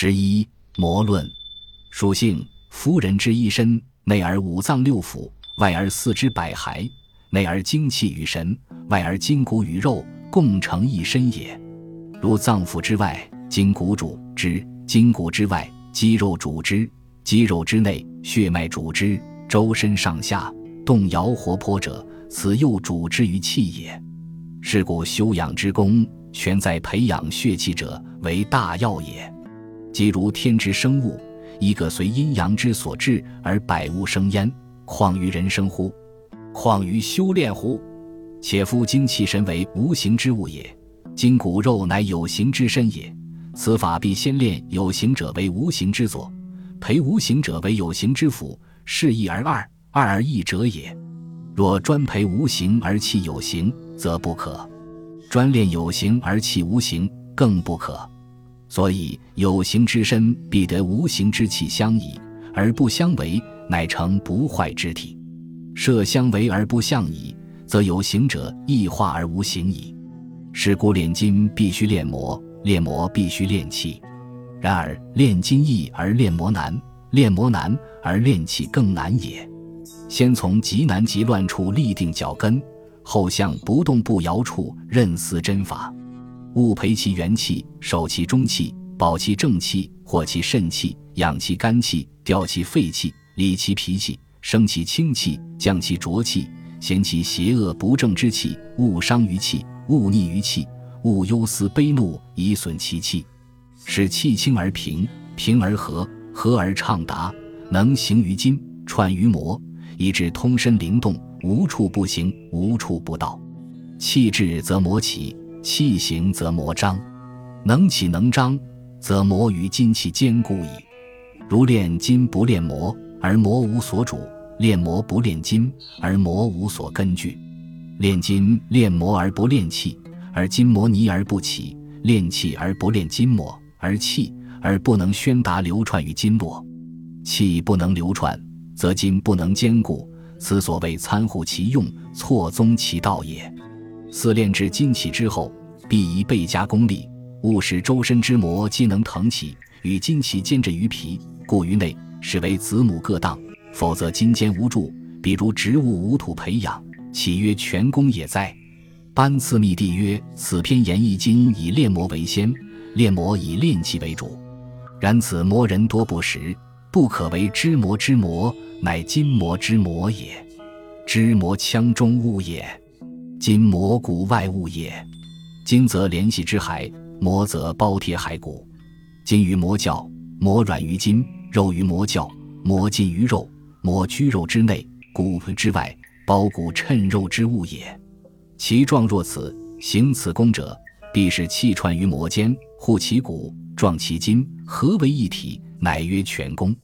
十一魔论，属性：夫人之一身，内而五脏六腑，外而四肢百骸；内而精气与神，外而筋骨与肉，共成一身也。如脏腑之外，筋骨主之；筋骨之外，肌肉主之；肌肉之内，血脉主之。周身上下动摇活泼者，此又主之于气也。是故修养之功，全在培养血气者为大要也。即如天之生物，一个随阴阳之所至而百物生焉，况于人生乎？况于修炼乎？且夫精气神为无形之物也，筋骨肉乃有形之身也。此法必先练有形者为无形之佐，培无形者为有形之辅，是一而二，二而一者也。若专培无形而弃有形，则不可；专练有形而弃无形，更不可。所以有形之身必得无形之气相倚，而不相违，乃成不坏之体。设相违而不相倚，则有形者异化而无形矣。是故炼金必须炼魔，炼魔必须炼气。然而炼金易而炼魔难，炼魔难而炼气更难也。先从极难极乱处立定脚跟，后向不动不摇处任思真法。勿培其元气，守其中气，保其正气，活其肾气，养其肝气，调其肺气，理其脾气，生其清气，降其浊气，咸其邪恶不正之气。勿伤于气，勿逆于气，勿忧思悲怒以损其气，使气清而平，平而和，和而畅达，能行于筋，串于膜，以致通身灵动，无处不行，无处不到。气滞则魔起。气行则魔张，能起能张，则魔与筋气坚固矣。如炼筋不炼魔，而魔无所主；炼魔不炼筋，而魔无所根据。炼筋炼魔而不炼气，而筋魔泥而不起；炼气而不炼筋膜，而气而不能宣达流传于筋络。气不能流传，则筋不能坚固。此所谓参乎其用，错综其道也。四炼至精气之后，必宜倍加功力，勿使周身之膜皆能腾起，与筋气兼着于皮，故于内是为子母各当。否则筋坚无助，比如植物无土培养，岂曰全功也哉？班次密帝曰：此篇言一金以炼魔为先，炼魔以炼气为主。然此魔人多不识，不可为知魔之魔，乃筋魔之魔也。知魔腔中物也。筋膜骨外物也，筋则联系之骸，膜则包贴骸骨。筋于膜较，膜软于筋，肉于膜较，膜近于肉，膜居肉之内，骨之外，包骨衬肉之物也。其状若此，行此功者，必是气串于膜间，护其骨，壮其筋，合为一体，乃曰全功。